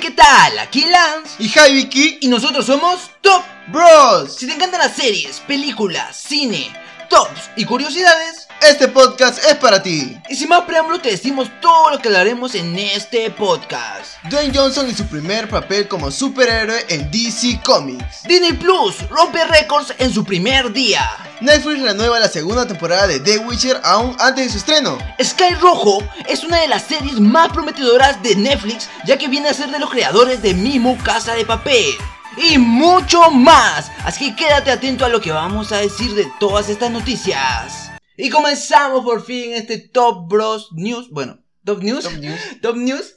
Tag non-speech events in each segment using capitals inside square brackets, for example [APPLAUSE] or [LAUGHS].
¿qué tal? Aquí Lance y Hi Vicky y nosotros somos Top Bros. Si te encantan las series, películas, cine, tops y curiosidades, este podcast es para ti. Y sin más preámbulos te decimos todo lo que hablaremos en este podcast. Dwayne Johnson y su primer papel como superhéroe en DC Comics. Disney Plus rompe récords en su primer día. Netflix renueva la segunda temporada de The Witcher aún antes de su estreno. Sky Rojo es una de las series más prometedoras de Netflix ya que viene a ser de los creadores de Mimo Casa de Papel. Y mucho más. Así que quédate atento a lo que vamos a decir de todas estas noticias. Y comenzamos por fin este Top Bros News. Bueno, Top News. Top News. [LAUGHS] Top News.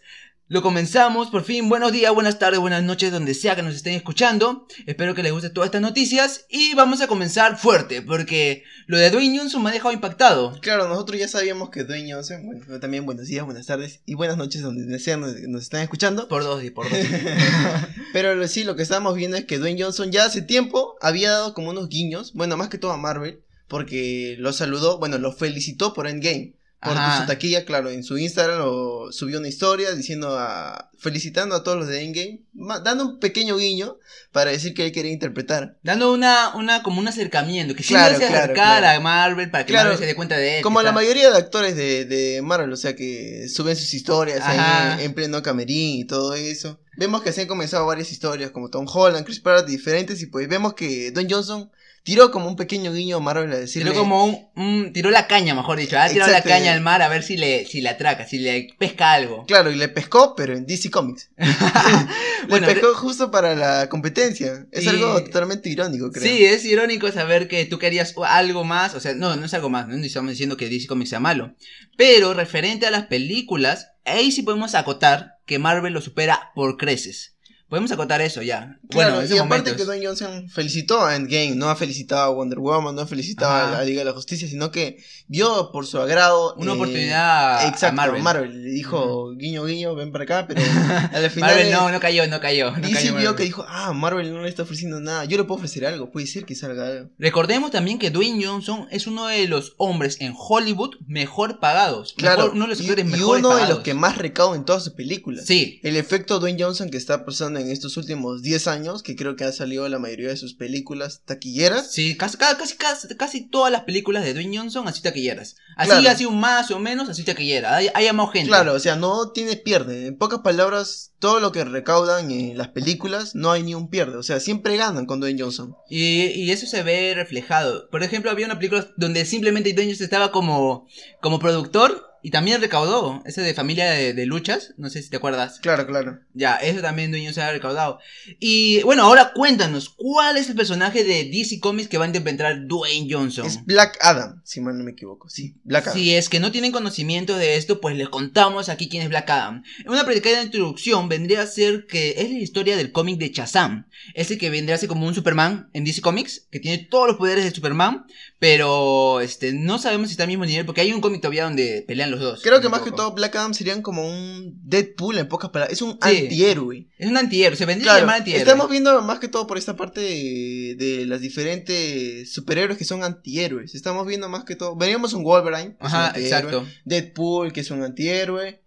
Lo comenzamos por fin. Buenos días, buenas tardes, buenas noches, donde sea que nos estén escuchando. Espero que les guste todas estas noticias. Y vamos a comenzar fuerte, porque lo de Dwayne Johnson me ha dejado impactado. Claro, nosotros ya sabíamos que Dwayne Johnson, bueno, también buenos días, buenas tardes y buenas noches donde sea nos, nos están escuchando. Por dos y por dos. [LAUGHS] Pero sí, lo que estábamos viendo es que Dwayne Johnson ya hace tiempo había dado como unos guiños, bueno, más que todo a Marvel porque lo saludó, bueno, lo felicitó por Endgame. Por su taquilla, claro, en su Instagram lo subió una historia diciendo a, felicitando a todos los de Endgame, dando un pequeño guiño para decir que él quería interpretar. Dando una, una como un acercamiento, que claro, se acercara a Marvel para que Marvel se dé cuenta de él. Como la mayoría de actores de, de, Marvel, o sea que suben sus historias ahí en pleno camerín y todo eso. Vemos que se han comenzado varias historias como Tom Holland, Chris Pratt, diferentes y pues vemos que Don Johnson tiró como un pequeño guiño a Marvel a decirle... Tiró como un, tiró la caña, mejor dicho, ha tirado la caña al mar a ver si le, si le atraca, si le pesca algo. Claro, y le pescó, pero en DC Comics. [LAUGHS] bueno, le pescó justo para la competencia. Es algo totalmente irónico, creo. Sí, es irónico saber que tú querías algo más, o sea, no, no es algo más, no estamos diciendo que DC Comics sea malo. Pero referente a las películas, ahí sí podemos acotar que Marvel lo supera por creces. Podemos acotar eso ya. Claro, bueno, y aparte que Dwayne Johnson felicitó a Endgame, no ha felicitado a Wonder Woman, no ha felicitado a la Liga de la Justicia, sino que vio por su agrado. Una oportunidad exacto, a Marvel. Marvel. Le dijo, guiño, guiño, ven para acá, pero [LAUGHS] al final. Marvel no, no cayó, no cayó. No DC vio que dijo, ah, Marvel no le está ofreciendo nada, yo le puedo ofrecer algo, puede ser que salga algo. Recordemos también que Dwayne Johnson es uno de los hombres en Hollywood mejor pagados. Claro, uno de los actores y, y uno de los que más recauda en todas sus películas. Sí. El efecto Dwayne Johnson que está pasando en estos últimos 10 años, que creo que ha salido la mayoría de sus películas taquilleras. Sí, casi, casi, casi, casi todas las películas de Dwayne Johnson así taquilleras. Así, así un más o menos, así taquillera. Hay, hay más gente. Claro, o sea, no tiene pierde. En pocas palabras, todo lo que recaudan en las películas, no hay ni un pierde. O sea, siempre ganan con Dwayne Johnson. Y, y eso se ve reflejado. Por ejemplo, había una película donde simplemente Dwayne Johnson estaba como, como productor y también recaudó, ese de familia de, luchas, no sé si te acuerdas. Claro, claro. Ya, eso también Dueño se ha recaudado. Y bueno, ahora cuéntanos, ¿cuál es el personaje de DC Comics que va a interpretar Dwayne Johnson? Es Black Adam, si mal no me equivoco. Sí, Black Adam. Si es que no tienen conocimiento de esto, pues les contamos aquí quién es Black Adam. Una predicada introducción vendría a ser que es la historia del cómic de Shazam. Ese que vendría a ser como un Superman en DC Comics, que tiene todos los poderes de Superman, pero este no sabemos si está al mismo nivel, porque hay un cómic todavía donde pelean los dos. Creo que más que todo Black Adam serían como un Deadpool en pocas palabras. Es un antihéroe. Es un antihéroe, se vendría a llamar antihéroe. Estamos viendo más que todo por esta parte de, las diferentes superhéroes que son antihéroes. Estamos viendo más que todo. Veníamos un Wolverine. Ajá, exacto. Deadpool, que es un antihéroe.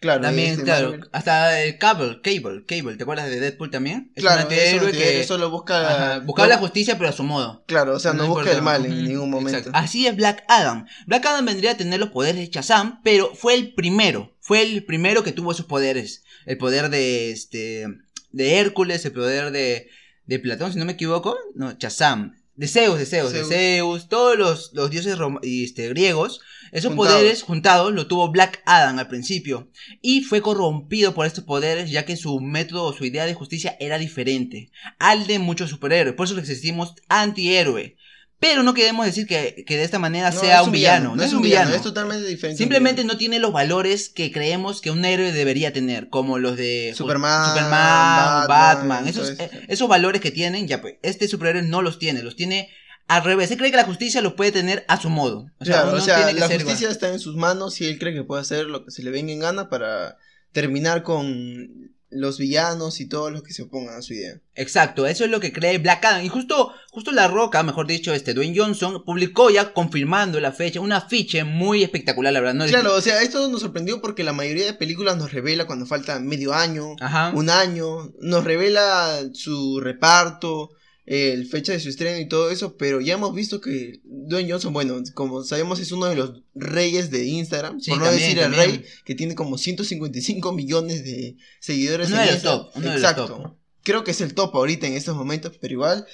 Claro, también, este, claro. Hasta el Cable, Cable, Cable, ¿te acuerdas de Deadpool también? Es claro, un antihéroe que solo busca. buscaba la justicia, pero a su modo. Claro, o sea, no, busca el mal en ningún momento. Así es Black Adam. Black Adam vendría a tener los poderes de Shazam, pero fue el primero. Fue el primero que tuvo esos poderes. El poder de este. de Hércules, el poder de. de Platón, si no me equivoco. No, Shazam. De Zeus, de Zeus, de Zeus, todos los, los dioses este, griegos, esos poderes juntados lo tuvo Black Adam al principio y fue corrompido por estos poderes ya que su método o su idea de justicia era diferente al de muchos superhéroes, por eso le existimos antihéroe. Pero no queremos decir que, de esta manera sea un villano. No, es un villano. Es totalmente diferente. Simplemente no tiene los valores que creemos que un héroe debería tener. Como los de Superman, Superman Batman. esos, eh, esos valores que tienen, ya pues, este superhéroe no los tiene. Los tiene al revés. Él cree que la justicia los puede tener a su modo. O sea, o sea la justicia está en sus manos y él cree que puede hacer lo que se le venga en gana para terminar con los villanos y todos los que se opongan a su idea. Exacto, eso es lo que cree Black Adam. Y justo, justo La Roca, mejor dicho, este Dwayne Johnson, publicó ya confirmando la fecha, un afiche muy espectacular, la verdad. ¿no? Claro, o sea, esto nos sorprendió porque la mayoría de películas nos revela cuando falta medio año, un año, nos revela su reparto, el fecha de su estreno y todo eso, pero ya hemos visto que Dwayne Johnson, bueno, como sabemos es uno de los reyes de Instagram, por no decir el rey, que tiene como 155 millones de seguidores en Instagram. Exacto. Creo que es el top ahorita en estos momentos, pero igual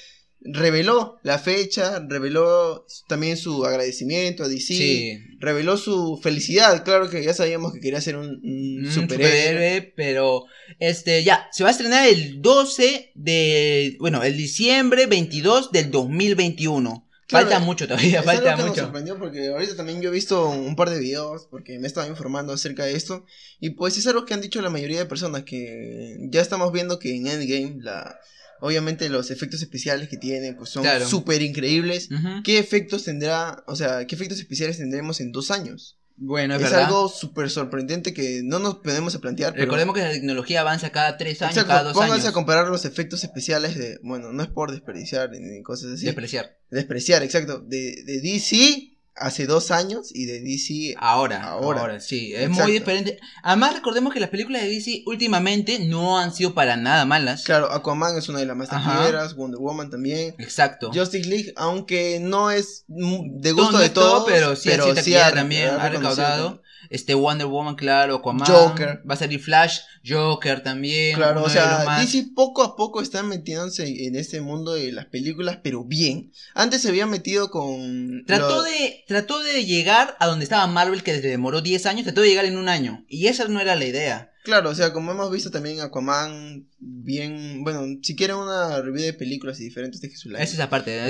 reveló la fecha, reveló también su agradecimiento a DC, reveló su felicidad, claro que ya sabíamos que quería ser un, superhéroe. pero este ya se va a estrenar el 12 de, bueno, el diciembre 22 del 2021. falta mucho todavía, falta mucho. Me sorprendió porque ahorita también yo he visto un par de videos porque me estaba informando acerca de esto y pues es algo que han dicho la mayoría de personas que ya estamos viendo que en Endgame la Obviamente los efectos especiales que tiene pues son súper increíbles. ¿Qué efectos tendrá, o sea, qué efectos especiales tendremos en dos años? Bueno, es, es algo súper sorprendente que no nos podemos plantear. Recordemos que la tecnología avanza cada tres años, cada dos pónganse a comparar los efectos especiales de, bueno, no es por desperdiciar ni cosas así. Despreciar. Despreciar, exacto. De, de DC hace dos años y de DC ahora. Ahora, sí, es muy diferente. Además, recordemos que las películas de DC últimamente no han sido para nada malas. Claro, Aquaman es una de las más taquilleras, Wonder Woman también. Exacto. Justice League, aunque no es de gusto de todos, pero sí, pero sí, también ha recaudado este Wonder Woman, claro, Aquaman, Joker. Va a salir Flash, Joker también. Claro, o sea, DC poco a poco está metiéndose en este mundo de las películas, pero bien. Antes se había metido con. Trató, de, trató de llegar a donde estaba Marvel, que se demoró 10 años, trató de llegar en un año. Y esa no era la idea. Claro, o sea, como hemos visto también Aquaman, bien, bueno, si quieren una review de películas y diferentes, dejen su like. Esa es la parte.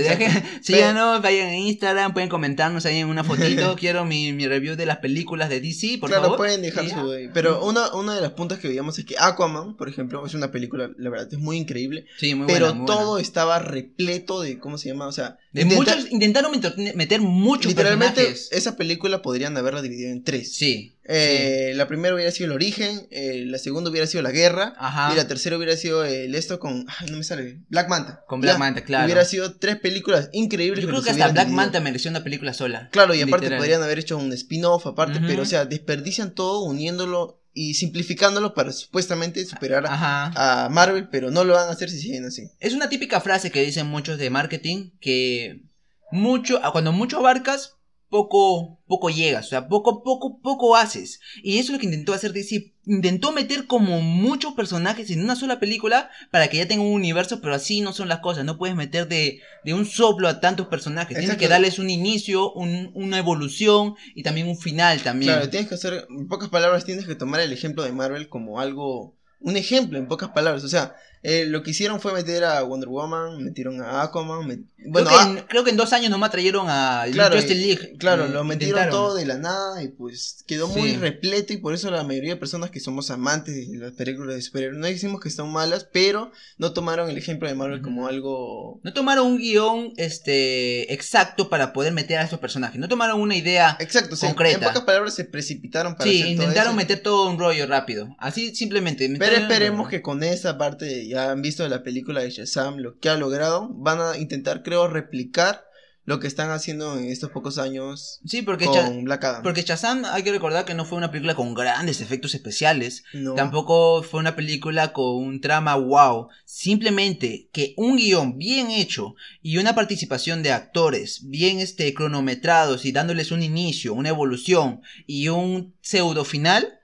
[LAUGHS] si ya no, vayan en Instagram, pueden comentarnos ahí en una fotito, [LAUGHS] quiero mi, mi, review de las películas de DC, por claro, favor. pueden dejar su... Pero una, una de las puntas que veíamos es que Aquaman, por ejemplo, es una película, la verdad, es muy increíble. Sí, muy Pero buena, todo estaba repleto de, ¿cómo se llama? O sea... De muchos, intentaron meter muchos Literalmente, esa película podrían haberla dividido en tres. Sí. Eh, La primera hubiera sido el origen, eh, la segunda hubiera sido la guerra, y la tercera hubiera sido el esto con. Ay, no me sale. Black Manta. Con Black Manta, claro. Hubiera sido tres películas increíbles. Yo creo que, hasta Black Manta mereció una película sola. Claro, y aparte podrían haber hecho un spin-off aparte, pero o sea, desperdician todo uniéndolo y simplificándolo para supuestamente superar a Marvel, pero no lo van a hacer si siguen así. Es una típica frase que dicen muchos de marketing que mucho, cuando mucho abarcas, poco, poco llegas, o sea, poco, poco, poco haces. Y eso es lo que intentó hacer DC. Intentó meter como muchos personajes en una sola película para que ya tenga un universo, pero así no son las cosas. No puedes meter de, de un soplo a tantos personajes. Tienes que darles un inicio, un, una evolución y también un final también. Claro, tienes que hacer, en pocas palabras, tienes que tomar el ejemplo de Marvel como algo, un ejemplo en pocas palabras. O sea, eh, lo que hicieron fue meter a Wonder Woman, metieron a Aquaman. Bueno, creo que, en, creo que, en, dos años nomás trayeron a claro, League. Claro, lo metieron todo de la nada y pues quedó muy repleto y por eso la mayoría de personas que somos amantes de las películas de superhéroes no decimos que están malas, pero no tomaron el ejemplo de Marvel como algo... No tomaron un guion este, exacto para poder meter a esos personajes, no tomaron una idea exacto, concreta. en pocas palabras se precipitaron para Sí, intentaron meter todo un rollo rápido, así simplemente. Pero esperemos que con esa parte ya han visto la película de Shazam, lo que ha logrado, van a intentar, creo, replicar lo que están haciendo en estos pocos años sí, porque con Black Adam. Porque Shazam, hay que recordar que no fue una película con grandes efectos especiales. Tampoco fue una película con un trama wow. Simplemente que un guion bien hecho y una participación de actores bien este, cronometrados y dándoles un inicio, una evolución y un pseudo final.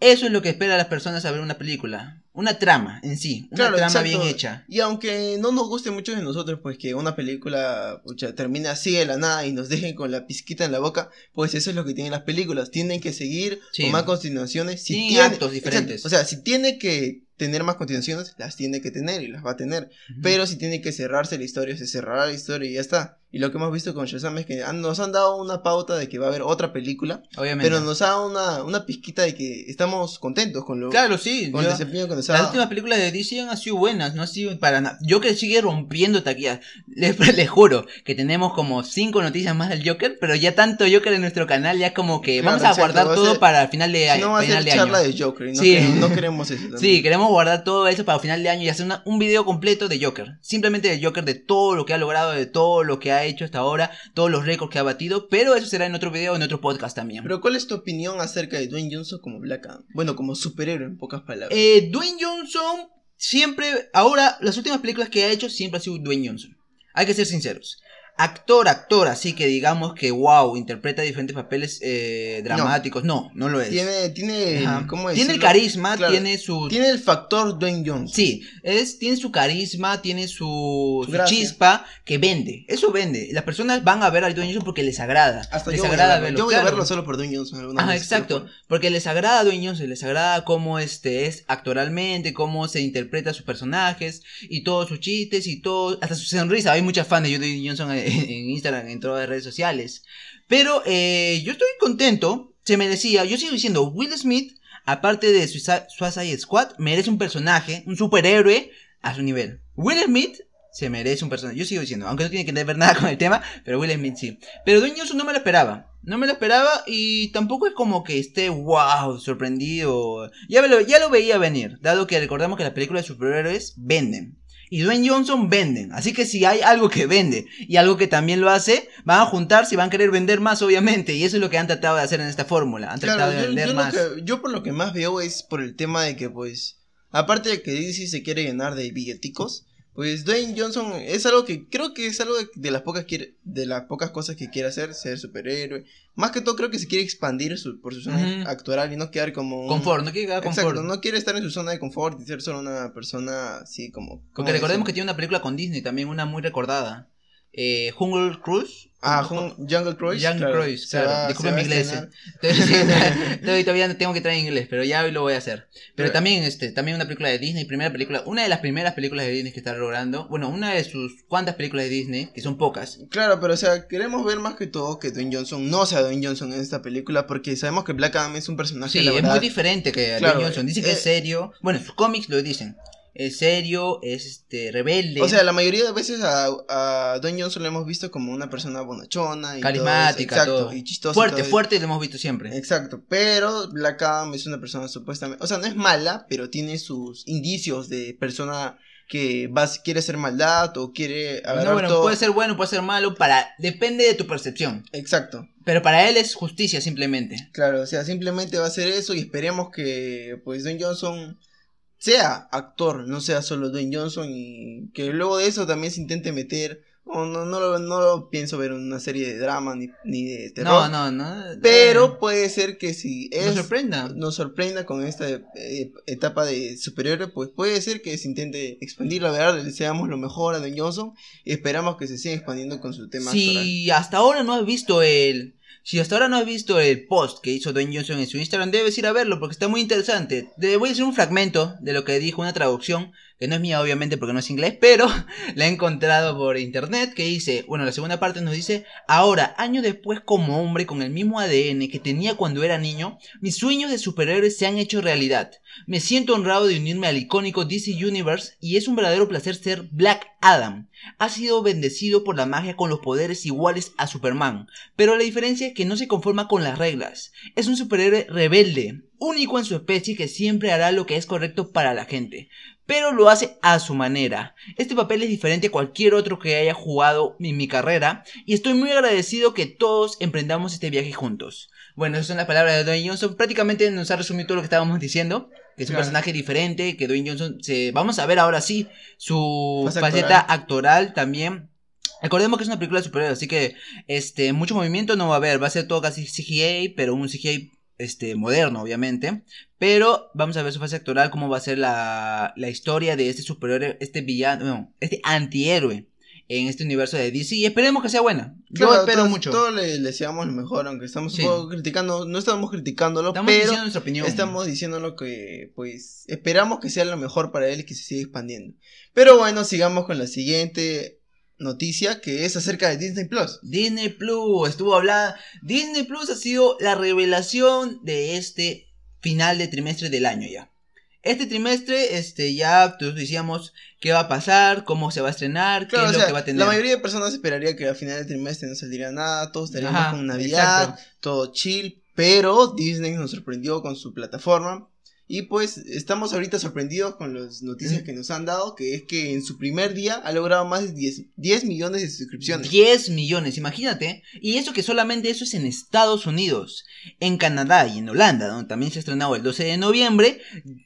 Eso es lo que espera a las personas a ver una película una trama en sí, una trama bien hecha. Y aunque no nos guste mucho de nosotros, pues que una película termine así de la nada y nos dejen con la pizquita en la boca, pues eso es lo que tienen las películas. Tienen que seguir con más continuaciones. Si actos diferentes. o sea, si tiene que tener más continuaciones, las tiene que tener y las va a tener. Pero si tiene que cerrarse la historia, se cerrará la historia y ya está. Y lo que hemos visto con Shazam es que nos han dado una pauta de que va a haber otra película. Obviamente. Pero nos ha dado una, una pizquita de que estamos contentos con lo Claro, sí. Con el desempeño nos ha Las últimas películas de DC han sido buenas, no ha sido para nada. Yo que sigue rompiendo taquillas. [LAUGHS] Les, les, juro que tenemos como cinco noticias más del Joker, pero ya tanto Joker en nuestro canal, ya como que vamos a guardar todo para el final de año. No va a ser charla de Joker, no, sí. queremos, no queremos eso. [LAUGHS] Sí, queremos Guardar todo eso para final de año y hacer un video completo de Joker. Simplemente de Joker, de todo lo que ha logrado, de todo lo que ha hecho hasta ahora, todos los récords que ha batido. Pero eso será en otro video, en otro podcast también. Pero ¿cuál es tu opinión acerca de Dwayne Johnson como Black Adam? Bueno, como superhéroe en pocas palabras. Eh, Dwayne Johnson siempre, ahora, las últimas películas que ha hecho siempre ha sido Dwayne Johnson. Hay que ser sinceros actor, actor, así que digamos que wow, interpreta diferentes papeles eh, dramáticos. No. no, lo es. Tiene, tiene, ¿cómo Tiene el carisma, tiene su. Tiene el factor Dwayne Johnson. Sí, es, tiene su carisma, tiene su, chispa que vende. Eso vende. Las personas van a ver a Dwayne Johnson porque les agrada. Hasta les yo agrada voy verlo. Yo voy a verlo solo por Dwayne Johnson. Ajá, exacto. Porque les agrada a Dwayne Johnson, les agrada cómo este es actoralmente, cómo se interpreta a sus personajes y todos sus chistes y todo, hasta su sonrisa. Hay muchas fans de Dwayne Johnson [LAUGHS] en Instagram, en todas las redes sociales. Pero eh, yo estoy contento, se merecía. Yo sigo diciendo, Will Smith, aparte de Suicide Squad, merece un personaje, un superhéroe a su nivel. Will Smith se merece un personaje. Yo sigo diciendo, aunque no tiene que ver nada [LAUGHS] con el tema, pero Will Smith sí. Pero Dwayne Johnson no me lo esperaba. No me lo esperaba y tampoco es como que esté wow, sorprendido. Ya, lo, ya lo veía venir, dado que recordamos que las películas de superhéroes venden y Dwayne Johnson venden. Así que si hay algo que vende y algo que también lo hace, van a juntarse y van a querer vender más, obviamente. Y eso es lo que han tratado de hacer en esta fórmula. Han tratado de vender más. yo por lo que más veo es por el tema de que, pues, aparte de que DC se quiere llenar de billeticos, pues Dwayne Johnson es algo que creo que es algo de, las pocas de las pocas cosas que quiere hacer, ser superhéroe. Más que todo creo que se quiere expandir por su zona actual y no quedar como confort, no quiere quedar confort. Exacto, no quiere estar en su zona de confort y ser solo una persona así como Porque recordemos que tiene una película con Disney también una muy recordada. Eh, Jungle Cruise. Ah, Jungle Cruise. Jungle Cruise, claro. Disculpen mi inglés. [LAUGHS] [LAUGHS] todavía, no tengo que traer inglés, pero ya hoy lo voy a hacer. Pero, también, este, también una película de Disney, primera película, una de las primeras películas de Disney que está logrando. Bueno, una de sus cuantas películas de Disney, que son pocas. Claro, pero o sea, queremos ver más que todo que Dwayne Johnson no sea Dwayne Johnson en esta película, porque sabemos que Black Adam es un personaje. Sí, es muy diferente que Dwayne Johnson. Dice que es eh, serio. Bueno, sus cómics lo dicen es serio, es este rebelde. O sea, la mayoría de veces a, a Don Johnson lo hemos visto como una persona bonachona y carismática, todo y chistosa. Fuerte, fuerte lo hemos visto siempre. Exacto, pero Black Adam es una persona supuestamente, o sea, no es mala, pero tiene sus indicios de persona que vas, quiere hacer maldad o quiere no, bueno, puede ser bueno, puede ser malo, para depende de tu percepción. Exacto. Pero para él es justicia simplemente. Claro, o sea, simplemente va a ser eso y esperemos que pues Don Johnson sea actor, no sea solo Dwayne Johnson y que luego de eso también se intente meter. no, no, lo, no lo pienso ver en una serie de drama ni, ni de terror. No, no, no. Pero puede ser que si nos sorprenda. Nos sorprenda con esta eh, etapa de superhéroe, pues puede ser que se intente expandir. La verdad, le deseamos lo mejor a Dwayne Johnson y esperamos que se siga expandiendo con su tema. Si hasta ahora no has visto el si hasta ahora no has visto el post que hizo Dwayne Johnson en su Instagram, debes ir a verlo porque está muy interesante. Te voy a hacer un fragmento de lo que dijo, una traducción, que no es mía obviamente porque no es inglés, pero [LAUGHS] la he encontrado por internet, que dice, bueno, la segunda parte nos dice, ahora, años después como hombre con el mismo ADN que tenía cuando era niño, mis sueños de superhéroes se han hecho realidad. Me siento honrado de unirme al icónico DC Universe y es un verdadero placer ser Black Adam. Ha sido bendecido por la magia con los poderes iguales a Superman, pero la diferencia es que no se conforma con las reglas. Es un superhéroe rebelde, único en su especie que siempre hará lo que es correcto para la gente, pero lo hace a su manera. Este papel es diferente a cualquier otro que haya jugado en mi carrera y estoy muy agradecido que todos emprendamos este viaje juntos. Bueno, esas son las palabras de Dwayne Johnson. Prácticamente nos ha resumido todo lo que estábamos diciendo. Que es un personaje diferente, que Dwayne Johnson se... Vamos a ver ahora sí su faceta actoral también Recordemos que es una película superior, así que este mucho movimiento no va a haber, va a ser todo casi CGI, pero un CGI este moderno, obviamente. Pero vamos a ver su fase actoral, cómo va a ser la, la historia de este superhéroe, este villano, no, este antihéroe en este universo de DC y esperemos que sea buena. Yo espero mucho. Todos le, deseamos lo mejor, aunque estamos un poco criticando, no estamos criticándolo, estamos pero diciendo nuestra opinión. estamos diciendo lo que pues esperamos que sea lo mejor para él y que se siga expandiendo. Pero bueno, sigamos con la siguiente noticia que es acerca de Disney Plus. Disney Plus, estuvo hablando. Disney Plus ha sido la revelación de este final de trimestre del año ya. Este trimestre, este, ya todos decíamos qué va a pasar, cómo se va a estrenar, qué es lo que va a tener. La mayoría de personas esperaría que al final del trimestre no saldría nada, todos estaríamos con Navidad, todo chill, pero Disney nos sorprendió con su plataforma Y pues estamos ahorita sorprendidos con las noticias que nos han dado, que es que en su primer día ha logrado más de 10, 10 millones de suscripciones. 10 millones, imagínate. Y eso que solamente eso es en Estados Unidos. En Canadá y en Holanda, donde también se ha estrenado el 12 de noviembre,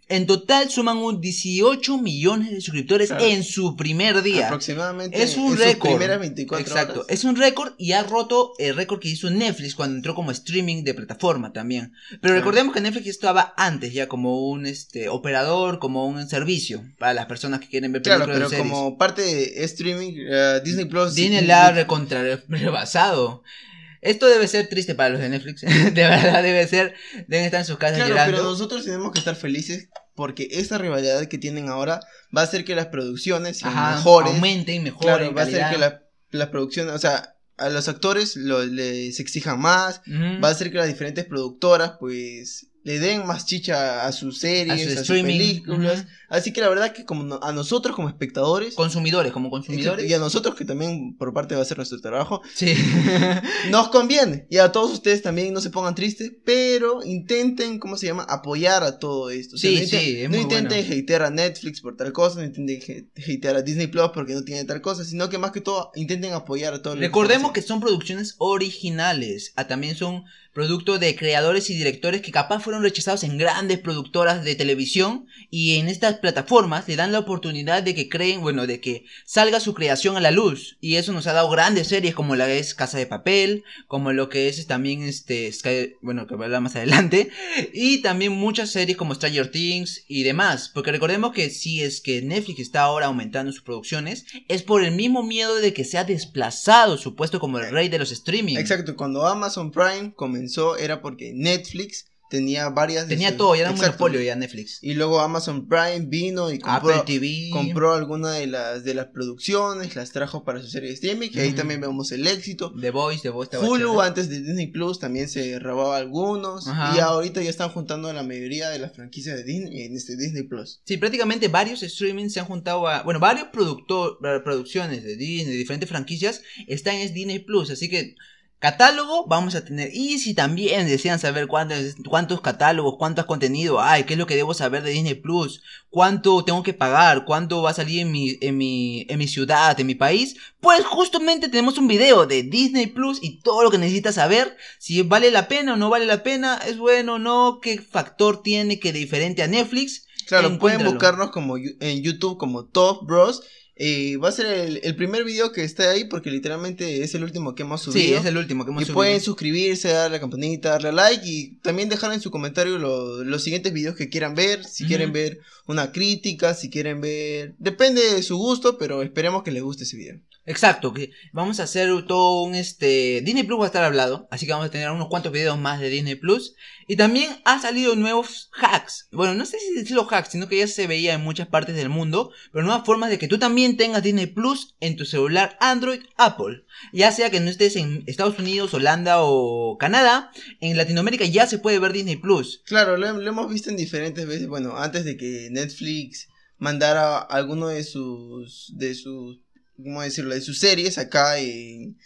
en total suman un 18 millones de suscriptores en su primer día. Aproximadamente. Es un récord. Exacto. Es un récord y ha roto el récord que hizo Netflix cuando entró como streaming de plataforma también. Pero recordemos que Netflix estaba antes ya como un este operador, como un servicio para las personas que quieren ver películas claro, pero como parte de streaming uh, Disney Plus Disney la ha rebasado. Esto debe ser triste para los de Netflix. [LAUGHS] de verdad debe ser. Deben estar en sus casas claro, Pero nosotros tenemos que estar felices porque esta rivalidad que tienen ahora va a hacer que las producciones sean mejores. Aumenten, mejoren. Claro, va a hacer que las producciones, o sea, a los actores lo, les exijan más. Va a hacer que las diferentes productoras, pues, le den más chicha a sus series, a, sus películas. Así que la verdad que como a nosotros como espectadores, consumidores, como consumidores y a nosotros que también por parte va a ser nuestro trabajo, sí. [LAUGHS] nos conviene. Y a todos ustedes también no se pongan tristes, pero intenten, ¿cómo se llama? apoyar a todo esto. sí, no, sí, no intenten hatear a Netflix por tal cosa, no intenten hatear a Disney Plus porque no tiene tal cosa, sino que más que todo intenten apoyar a todos. Recordemos que son producciones originales, ah, también son producto de creadores y directores que capaz fueron rechazados en grandes productoras de televisión y en estas plataformas le dan la oportunidad de que creen, bueno, de que salga su creación a la luz y eso nos ha dado grandes series como la que es Casa de Papel, como lo que es también este Sky, bueno, que voy a hablar más adelante y también muchas series como Stranger Things y demás, porque recordemos que si es que Netflix está ahora aumentando sus producciones es por el mismo miedo de que se ha desplazado su puesto como el rey de los streaming. Exacto, cuando Amazon Prime comenzó era porque Netflix tenía varias... Tenía todo, ya era un monopolio ya Netflix. Y luego Amazon Prime vino y compró, compró alguna de las, de las producciones, las trajo para su serie de streaming, que ahí también vemos el éxito. The Voice, The Voice. Hulu antes de Disney Plus también se robaba algunos. Y ahorita ya están juntando la mayoría de las franquicias de Disney en este Disney Plus. Sí, prácticamente varios streaming se han juntado a... Bueno, varios productor, producciones de Disney, diferentes franquicias, están en Disney Plus, así que Catálogo vamos a tener. Y si también desean saber cuántos, cuántos catálogos, cuántos contenido hay, qué es lo que debo saber de Disney Plus, cuánto tengo que pagar, cuánto va a salir en mi, en mi, en mi ciudad, en mi país, pues justamente tenemos un video de Disney Plus y todo lo que necesitas saber, si vale la pena o no vale la pena, es bueno o no, qué factor tiene que diferente a Netflix. Claro, pueden buscarnos como en YouTube como Top Bros eh, va a ser el, primer video que esté ahí porque literalmente es el último que hemos subido. Sí, es el último que hemos y pueden suscribirse, darle a la campanita, darle like y también dejar en su comentario los siguientes videos que quieran ver. Si quieren ver una crítica, si quieren ver... Depende de su gusto, pero esperemos que les guste ese video. Exacto, que vamos a hacer todo un este Disney Plus va a estar hablado, así que vamos a tener unos cuantos videos más de Disney Plus y también ha salido nuevos hacks. Bueno, no sé si decirlo hacks, sino que ya se veía en muchas partes del mundo, pero nuevas formas de que tú también tengas Disney Plus en tu celular Android Apple. Ya sea que no estés en Estados Unidos, Holanda o Canadá, en Latinoamérica ya se puede ver Disney Plus. Claro, lo, lo hemos visto en diferentes veces, bueno, antes de que Netflix mandara alguno de sus de sus ¿cómo decirlo?, de sus series acá en,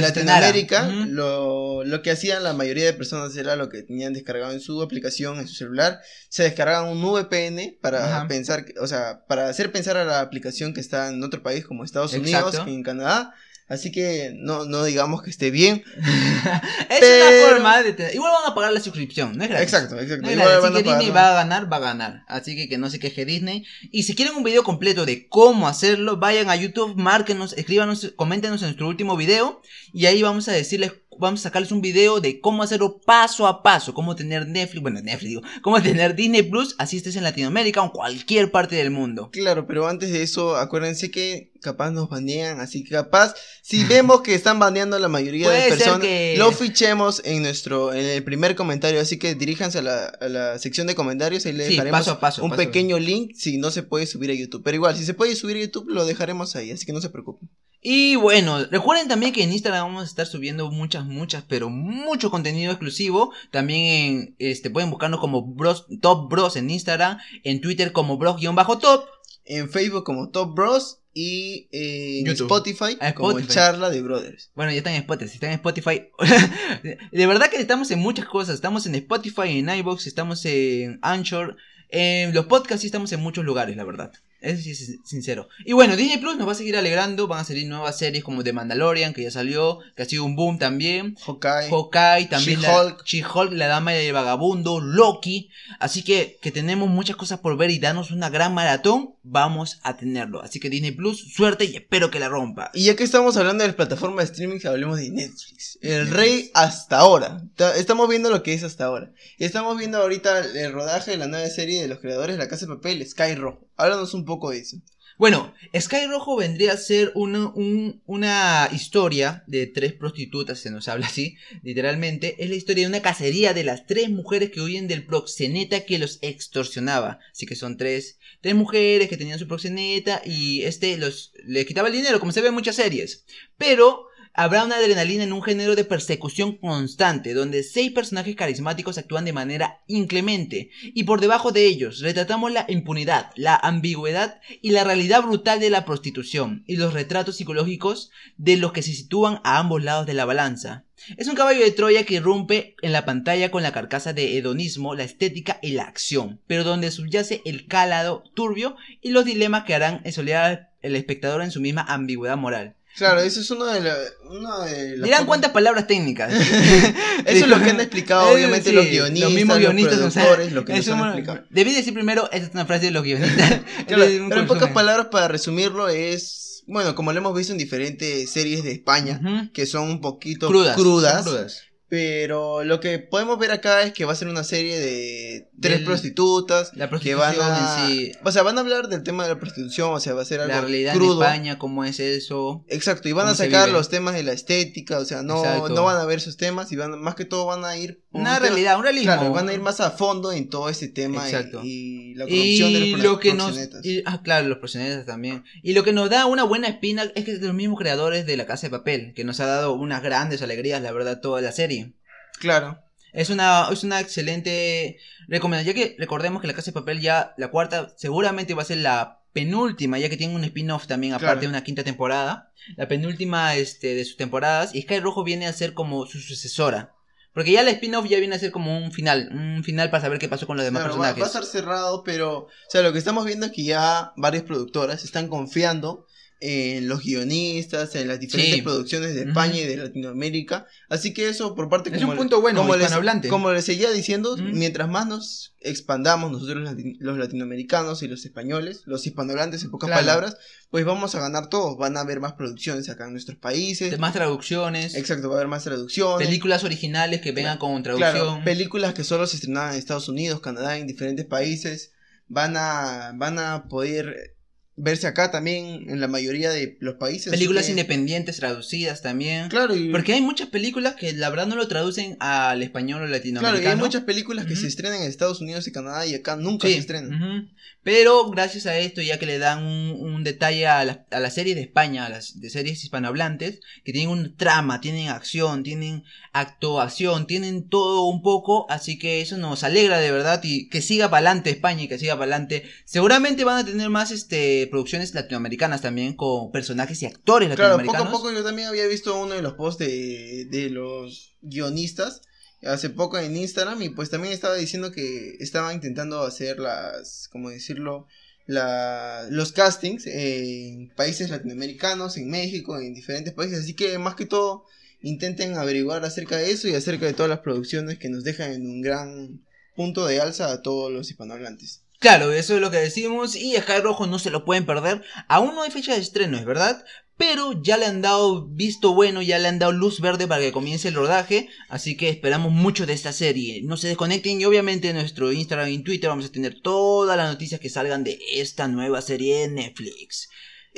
Latinoamérica, lo, lo, que hacían la mayoría de personas era lo que tenían descargado en su aplicación, en su celular, se descargaban un VPN para pensar, o sea, para hacer pensar a la aplicación que está en otro país como Estados Unidos, en Canadá, Así que no, no digamos que esté bien. [LAUGHS] es una forma de tener... Igual van a pagar la suscripción, ¿no es gratis? Exacto, exacto. Así que Disney va a ganar, va a ganar. Así que que no se queje Disney. Y si quieren un video completo de cómo hacerlo, vayan a YouTube, márquenos, escríbanos, coméntenos en nuestro último video. Y ahí vamos a decirles vamos a sacarles un video de cómo hacerlo paso a paso, cómo tener Netflix, bueno, Netflix digo, cómo tener Disney Plus, así estés en Latinoamérica o en cualquier parte del mundo. Claro, pero antes de eso, acuérdense que capaz nos banean, así que capaz, si vemos que están baneando a la mayoría de personas, lo fichemos en nuestro, en el primer comentario, así que diríjanse a la, sección de comentarios, ahí le dejaremos un pequeño link si no se puede subir a YouTube, pero igual, si se puede subir a YouTube, lo dejaremos ahí, así que no se preocupen. Y bueno, recuerden también que en Instagram vamos a estar subiendo muchas, muchas, pero mucho contenido exclusivo. También este, pueden buscarnos como Bros, Top Bros en Instagram, en Twitter como Bros-Top. en Facebook como Top Bros y en Spotify, como Charla de Brothers. Bueno, ya están en Spotify, están en Spotify. [LAUGHS] de verdad que estamos en muchas cosas, estamos en Spotify, en iBox, estamos en Anchor, en los podcasts sí estamos en muchos lugares, la verdad. Eso sí es sincero. Y bueno, Disney Plus nos va a seguir alegrando. Van a salir nuevas series como The Mandalorian, que ya salió, que ha sido un boom también. Hawkeye. Hawkeye, también She-Hulk. She-Hulk, la dama del vagabundo, Loki. Así que, que tenemos muchas cosas por ver y darnos una gran maratón, vamos a tenerlo. Así que Disney Plus, suerte y espero que la rompa. Y ya que estamos hablando de las plataformas de streaming, hablemos de Netflix. El rey hasta ahora. Estamos viendo lo que es hasta ahora. Y estamos viendo ahorita el rodaje de la nueva serie de los creadores de La Casa de Papel, Sky Rojo. Háblanos un poco de eso. Bueno, Sky Rojo vendría a ser una, una historia de tres prostitutas, se nos habla así, literalmente. Es la historia de una cacería de las tres mujeres que huyen del proxeneta que los extorsionaba. Así que son tres, tres mujeres que tenían su proxeneta y este los le quitaba el dinero, como se ve en muchas series. Pero habrá una adrenalina en un género de persecución constante, donde seis personajes carismáticos actúan de manera inclemente, y por debajo de ellos retratamos la impunidad, la ambigüedad y la realidad brutal de la prostitución, y los retratos psicológicos de los que se sitúan a ambos lados de la balanza. Es un caballo de Troya que irrumpe en la pantalla con la carcasa de hedonismo, la estética y la acción, pero donde subyace el calado turbio y los dilemas que harán ensolear al espectador en su misma ambigüedad moral. Claro, eso es uno de, las... Dirán cuántas palabras técnicas. [LAUGHS] eso es lo que han explicado, obviamente, los guionistas, los mismos guionistas, los productores, lo que nos han explicado. Debí decir primero, esta es una frase de los guionistas. [LAUGHS] pero en pocas palabras, para resumirlo, es... Bueno, como lo hemos visto en diferentes series de España, que son un poquito crudas. crudas pero lo que podemos ver acá es que va a ser una serie de tres prostitutas la que van a, sí. o sea, van a hablar del tema de la prostitución, o sea, va a ser algo la realidad crudo. en España, cómo es eso. Exacto, y van a sacar los temas de la estética, o sea, no, no van a ver sus temas y van más que todo van a ir una realidad, un realismo. Claro, van a ir más a fondo en todo este tema Exacto. Y, la corrupción de los lo que nos, Ah, claro, los proxenetas también. Y lo que nos da una buena espina es que es de los mismos creadores de La Casa de Papel, que nos ha dado unas grandes alegrías, la verdad, toda la serie. Claro. Es una, es una excelente recomendación, ya que recordemos que La Casa de Papel ya, la cuarta, seguramente va a ser la penúltima, ya que tiene un spin-off también, aparte de una quinta temporada. La penúltima este, de sus temporadas. Y Sky Rojo viene a ser como su sucesora. Porque ya el spin-off ya viene a ser como un final, un final para saber qué pasó con los demás personajes. Va, va, a estar cerrado, pero, o sea, lo que estamos viendo es que ya varias productoras están confiando en los guionistas, en las diferentes producciones de España y de Latinoamérica. Así que eso por parte es un punto bueno, como, les, como les seguía diciendo, mientras más nos expandamos nosotros los latinoamericanos y los españoles, los hispanohablantes en pocas palabras, pues vamos a ganar todos. Van a haber más producciones acá en nuestros países. más traducciones. Exacto, va a haber más traducciones. Películas originales que vengan con traducción. películas que solo se estrenaban en Estados Unidos, Canadá, en diferentes países. Van a, van a poder verse acá también en la mayoría de los países. Películas independientes traducidas también. Claro, porque hay muchas películas que la verdad no lo traducen al español o latinoamericano. Claro, y hay muchas películas que se estrenan en Estados Unidos y Canadá y acá nunca se estrenan. Pero gracias a esto, ya que le dan un, detalle a la, a serie de España, a las de series hispanohablantes, que tienen un trama, tienen acción, tienen actuación, tienen todo un poco, así que eso nos alegra de verdad y que siga para adelante España y que siga para adelante. Seguramente van a tener más este producciones latinoamericanas también con personajes y actores latinoamericanos. Claro, poco a poco yo también había visto uno de los posts de, de los guionistas hace poco en Instagram y pues también estaba diciendo que estaba intentando hacer las, ¿cómo decirlo? La, los castings en países latinoamericanos, en México, en diferentes países. Así que más que todo intenten averiguar acerca de eso y acerca de todas las producciones que nos dejan en un gran punto de alza a todos los hispanohablantes. Claro, eso es lo que decimos y Sky Rojo no se lo pueden perder. Aún no hay fecha de estreno, es verdad, pero ya le han dado visto bueno, ya le han dado luz verde para que comience el rodaje, así que esperamos mucho de esta serie. No se desconecten y obviamente en nuestro Instagram y Twitter vamos a tener todas las noticias que salgan de esta nueva serie de Netflix.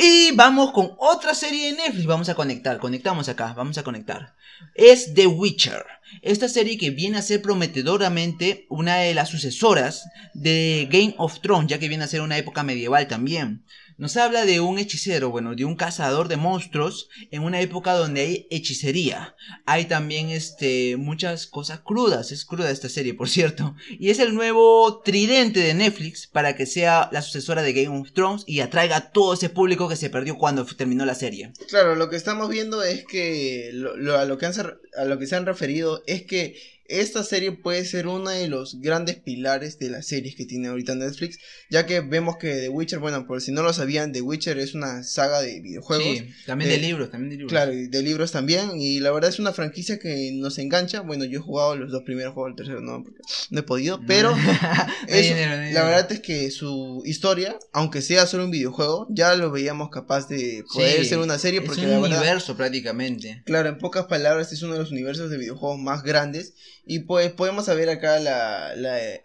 Y vamos con otra serie de Netflix, vamos a conectar, conectamos acá, vamos a conectar. es The Witcher. Esta serie que viene a ser prometedoramente una de las sucesoras de Game of Thrones, ya que viene a ser una época medieval también. Nos habla de un hechicero, bueno, de un cazador de monstruos en una época donde hay hechicería. Hay también este muchas cosas crudas, es cruda esta serie, por cierto, y es el nuevo tridente de Netflix para que sea la sucesora de Game of Thrones y atraiga a todo ese público que se perdió cuando terminó la serie. Claro, lo que estamos viendo es que a, lo que a lo que se han referido es que esta serie puede ser uno de los grandes pilares de las series que tiene ahorita Netflix, ya que vemos que The Witcher, bueno, por si no lo sabían, The Witcher es una saga de videojuegos. Sí, también de, libros, también de libros. Claro, de libros también, y la verdad es una franquicia que nos engancha. Bueno, yo he jugado los dos primeros juegos, el tercero no, porque no he podido, pero [LAUGHS] la verdad es que su historia, aunque sea solo un videojuego, ya lo veíamos capaz de poder ser una serie. Porque es un universo prácticamente. Claro, en pocas palabras es uno de los universos de videojuegos más grandes y pues podemos ver acá la,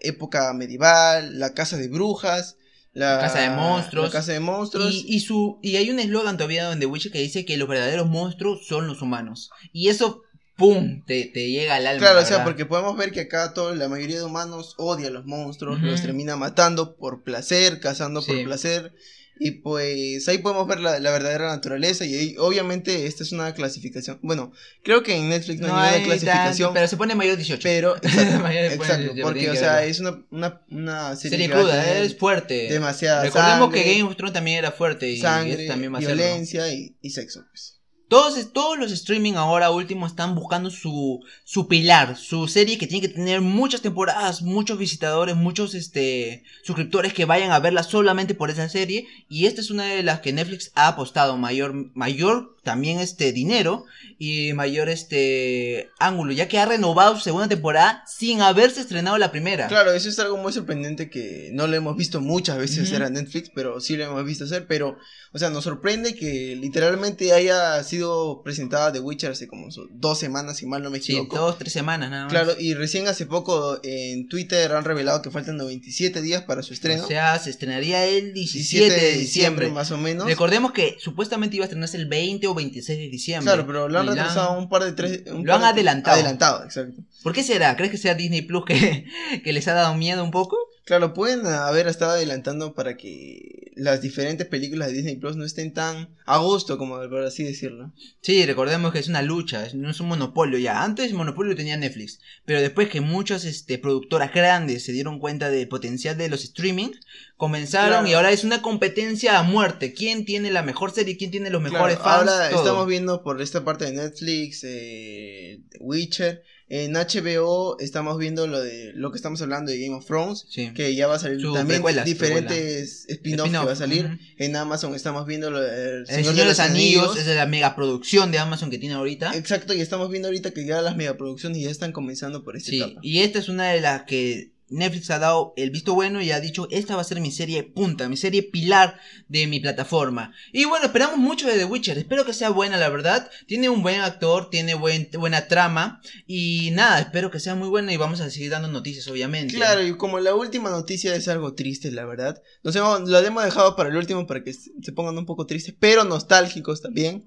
época medieval, la casa de brujas, la, casa de monstruos. La casa de monstruos. Y, su, y hay un eslogan todavía donde Witcher que dice que los verdaderos monstruos son los humanos. Y eso, ¡pum! Te, llega al alma. Claro, o sea, porque podemos ver que acá todo, la mayoría de humanos odia a los monstruos, los termina matando por placer, cazando por placer. Y pues ahí podemos ver la, verdadera naturaleza y obviamente esta es una clasificación. Bueno, creo que en Netflix no, hay ninguna clasificación. pero se pone mayor 18. Pero, [LAUGHS] exacto, porque o sea, es una, una, una serie, cruda, es fuerte. Demasiada Recordemos que Game of Thrones también era fuerte y sangre, también violencia y, y sexo, pues. Todos, todos los streaming ahora último están buscando su, su pilar, su serie que tiene que tener muchas temporadas, muchos visitadores, muchos este, suscriptores que vayan a verla solamente por esa serie. Y esta es una de las que Netflix ha apostado mayor, mayor también este dinero y mayor este ángulo, ya que ha renovado su segunda temporada sin haberse estrenado la primera. Claro, eso es algo muy sorprendente que no lo hemos visto muchas veces hacer a Netflix, pero sí lo hemos visto hacer, pero o sea, nos sorprende que literalmente haya sido presentada The Witcher hace como dos semanas, si mal no me equivoco. Sí, dos, tres semanas nada más. Claro, y recién hace poco en Twitter han revelado que faltan 97 días para su estreno. O sea, se estrenaría el 17, de diciembre. Más o menos. Recordemos que supuestamente iba a estrenarse el 20 o 26 de diciembre. Claro, pero lo han retrasado un par de tres. lo han adelantado. Adelantado, exacto. ¿Por qué será? ¿Crees que sea Disney Plus que, que les ha dado miedo un poco? Claro, pueden haber estado adelantando para que las diferentes películas de Disney Plus no estén tan a gusto, como por así decirlo. Sí, recordemos que es una lucha, no es un monopolio ya. Antes el monopolio tenía Netflix, pero después que muchas este, productoras grandes se dieron cuenta del potencial de los streaming, comenzaron y ahora es una competencia a muerte. ¿Quién tiene la mejor serie? ¿Quién tiene los mejores fans? Ahora estamos viendo por esta parte de Netflix, eh, Witcher en HBO estamos viendo lo de lo que estamos hablando de Game of Thrones, que ya va a salir también diferentes spin-offs que va a salir. En Amazon estamos viendo lo de Señor, de los Anillos, es la megaproducción de Amazon que tiene ahorita. Exacto, y estamos viendo ahorita que ya las megaproducciones ya están comenzando por esta sí, Y esta es una de las que Netflix ha dado el visto bueno y ha dicho, esta va a ser mi serie punta, mi serie pilar de mi plataforma. Y bueno, esperamos mucho de The Witcher, espero que sea buena, la verdad. Tiene un buen actor, tiene buen, buena trama y nada, espero que sea muy buena y vamos a seguir dando noticias, obviamente. Claro, y como la última noticia es algo triste, la verdad. Nos hemos, lo hemos dejado para el último para que se pongan un poco tristes, pero nostálgicos también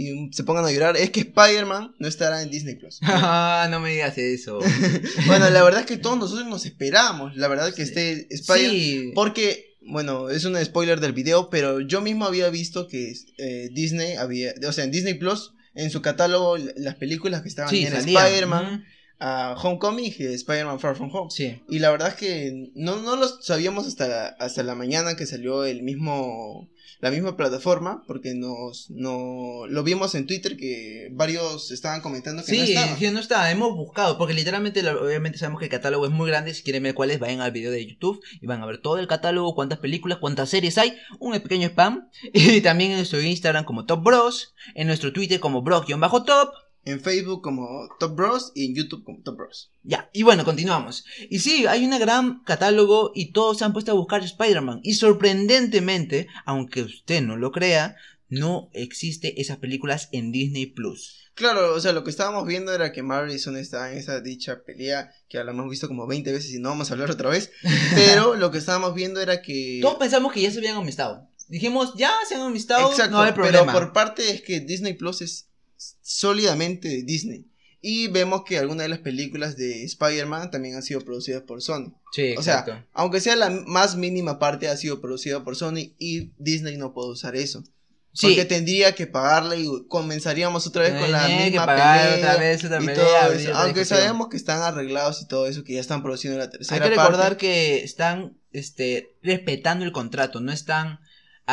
y se pongan a llorar es que Spider-Man no estará en Disney Plus. [LAUGHS] Ah, no me digas eso. [LAUGHS] bueno, la verdad es que todos nosotros nos esperamos, la verdad que esté Spider-Man. Porque, bueno, es un spoiler del video, pero yo mismo había visto que eh, Disney había, o sea, en Disney Plus, en su catálogo, las películas que estaban en Spider-Man. Homecoming y Spider-Man Far From Home. Sí. Y la verdad es que no, no lo sabíamos hasta, hasta la mañana que salió el mismo la misma plataforma, porque nos no, lo vimos en Twitter que varios estaban comentando que no estaba. Sí, no estaba, hemos buscado, porque literalmente, obviamente sabemos que el catálogo es muy grande, si quieren ver cuáles, vayan al video de YouTube y van a ver todo el catálogo, cuántas películas, cuántas series hay, un pequeño spam, [LAUGHS] y también en nuestro Instagram como Top Bros, en nuestro Twitter como Bro-Top, en Facebook como Top Bros y en YouTube como Top Bros. Ya, y bueno, continuamos. Y sí, hay un gran catálogo y todos se han puesto a buscar Spider-Man. Y sorprendentemente, aunque usted no lo crea, no existe esas películas en Disney Plus. Claro, o sea, lo que estábamos viendo era que Marison estaba en esa dicha pelea que la hemos visto como 20 veces y no vamos a hablar otra vez. [LAUGHS] Pero lo que estábamos viendo era que. Todos pensamos que ya se habían amistado. Dijimos, ya se han amistado, no hay problema. Pero por parte es que Disney Plus es sólidamente de Disney. Y vemos que algunas de las películas de Spider-Man también han sido producidas por Sony. Sí, o sea, aunque sea la más mínima parte ha sido producida por Sony y Disney no puede usar eso. Porque tendría que pagarle y comenzaríamos otra vez con la misma pelea otra vez, otra y todo eso. Aunque sabemos que están arreglados y todo eso, que ya están produciendo la tercera Hay que recordar que están este, respetando el contrato, no están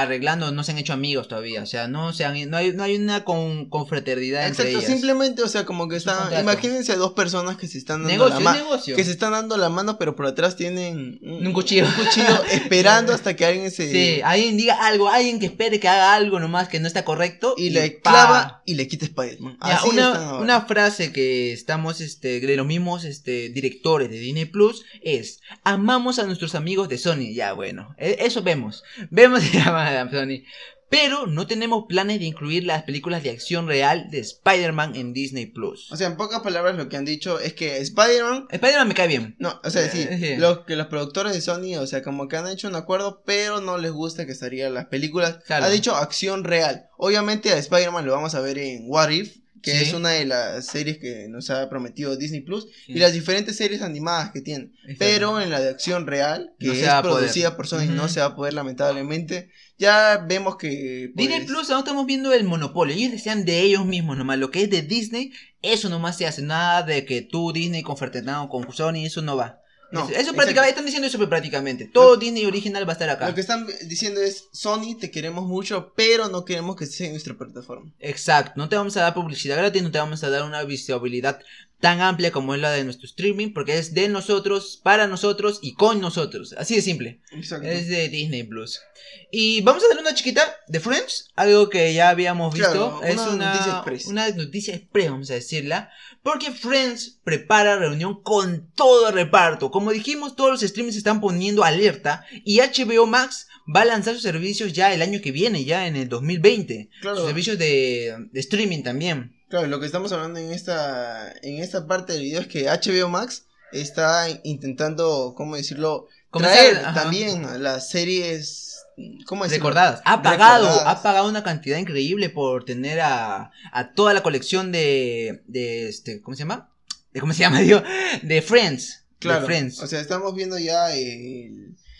arreglando, no se han hecho amigos todavía, o sea, no se han, no hay, no hay una con, confraternidad Exacto, entre ellas. simplemente, o sea, como que están, imagínense dos personas que se están dando la mano, que se están dando la mano, pero por atrás tienen un, cuchillo, un cuchillo [LAUGHS] esperando hasta que alguien se, sí, alguien diga algo, alguien que espere que haga algo nomás que no está correcto y, le clava y le quita Spider-Man. Una, una frase que estamos, este, de los mismos, este, directores de Disney Plus es, amamos a nuestros amigos de Sony, ya bueno, e, eso vemos, vemos [LAUGHS] Sony. Pero no tenemos planes de incluir las películas de acción real de Spider-Man en Disney Plus. O sea, en pocas palabras lo que han dicho es que Spider-Man. Spider-Man me cae bien. No, o sea, sí. Eh, lo, que los productores de Sony, o sea, como que han hecho un acuerdo, pero no les gusta que estarían las películas. Ha dicho acción real. Obviamente a Spider-Man lo vamos a ver en What If que es una de las series que nos ha prometido Disney Plus, y las diferentes series animadas que tiene. Pero en la de acción real, que es producida por Sony, no se va a poder lamentablemente. Ya vemos que... Pues, Disney Plus, ahora estamos viendo el monopolio, ellos desean de ellos mismos nomás, lo que es de Disney, eso nomás se hace, nada de que tú Disney confraternado con Sony, eso no va. No, eso, prácticamente, están diciendo eso prácticamente. Todo Disney original va a estar acá. Lo que están diciendo es, Sony, te queremos mucho, pero no queremos que estés en nuestra plataforma. Exacto, no te vamos a dar publicidad gratis, no te vamos a dar una visibilidad tan amplia como es la de nuestro streaming, porque es de nosotros, para nosotros y con nosotros. Así de simple. Exacto. Es de Disney Plus. Y vamos a darle una chiquita de Friends, algo que ya habíamos visto. es una, noticia express. Una noticia express, vamos a decirla. Porque Friends prepara reunión con todo el reparto. Como dijimos, todos los streamings se están poniendo alerta. Y HBO Max va a lanzar sus servicios ya el año que viene, ya en el 2020. Claro. Sus servicios de, de streaming también. Claro, lo que estamos hablando en esta, en esta parte del video es que HBO Max está intentando, ¿cómo decirlo? Traer también las series ¿cómo decirlo? recordadas. Ha pagado, ha pagado una cantidad increíble por tener a, a toda la colección de, de este, ¿cómo se llama? De, ¿Cómo se llama, [LAUGHS] digo? De Friends. Claro. Friends. O sea, estamos viendo ya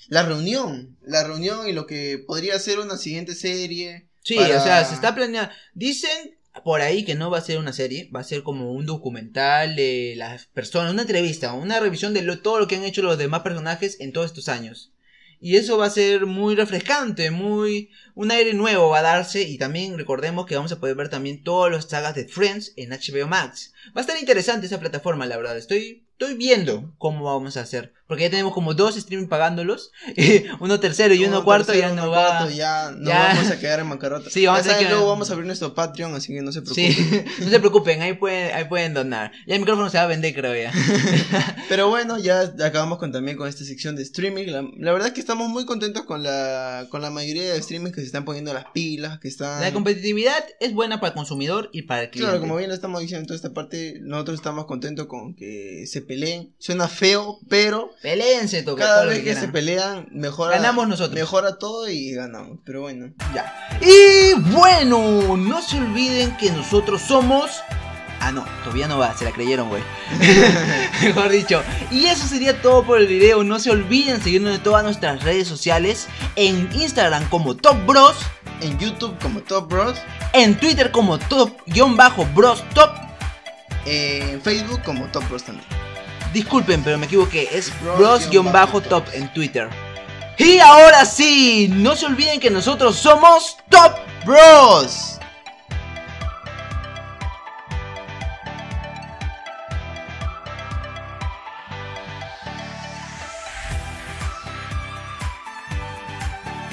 la reunión, la reunión y lo que podría ser una siguiente serie. Sí, o sea, se está planeando. Dicen por ahí que no va a ser una serie, va a ser como un documental de las personas, una entrevista, una revisión de todo lo que han hecho los demás personajes en todos estos años. Y eso va a ser muy refrescante, muy un aire nuevo va a darse y también recordemos que vamos a poder ver también todas las sagas de Friends en HBO Max. Va a estar interesante esa plataforma, la verdad. Estoy estoy viendo cómo vamos a hacer. Porque ya tenemos como dos streaming pagándolos. [LAUGHS] uno tercero y uno, cuarto ya no va. ya no vamos a quedar en bancarrota. [LAUGHS] Sí, vamos a luego vamos a abrir nuestro Patreon, así que no se preocupen. Sí, [LAUGHS] no se preocupen, ahí pueden, ahí pueden donar. Ya el micrófono se va a vender, creo ya. Pero bueno, ya acabamos con, también con esta sección de streaming. La, verdad es que estamos muy contentos con la, con la mayoría de streaming que se están poniendo las pilas, que están... La competitividad es buena para el consumidor y para el cliente. Claro, como bien lo estamos diciendo en toda esta parte, nosotros estamos contentos con que se peleen. Suena feo, pero. Peleense, toque, Cada vez que, se pelean, mejora. Ganamos nosotros. Mejora todo y ganamos. Pero bueno. Ya. Y bueno, no se olviden que nosotros somos. Ah, no, todavía no va, se la creyeron, güey. [LAUGHS] Mejor dicho. Y eso sería todo por el video. No se olviden seguirnos en todas nuestras redes sociales. En Instagram como Top Bros. En YouTube como Top Bros. En Twitter como Top-Bros Top en Facebook como Top Bros también. Disculpen, pero me equivoqué. Es Bros-Top en Twitter. Y ahora sí, no se olviden que nosotros somos Top Bros.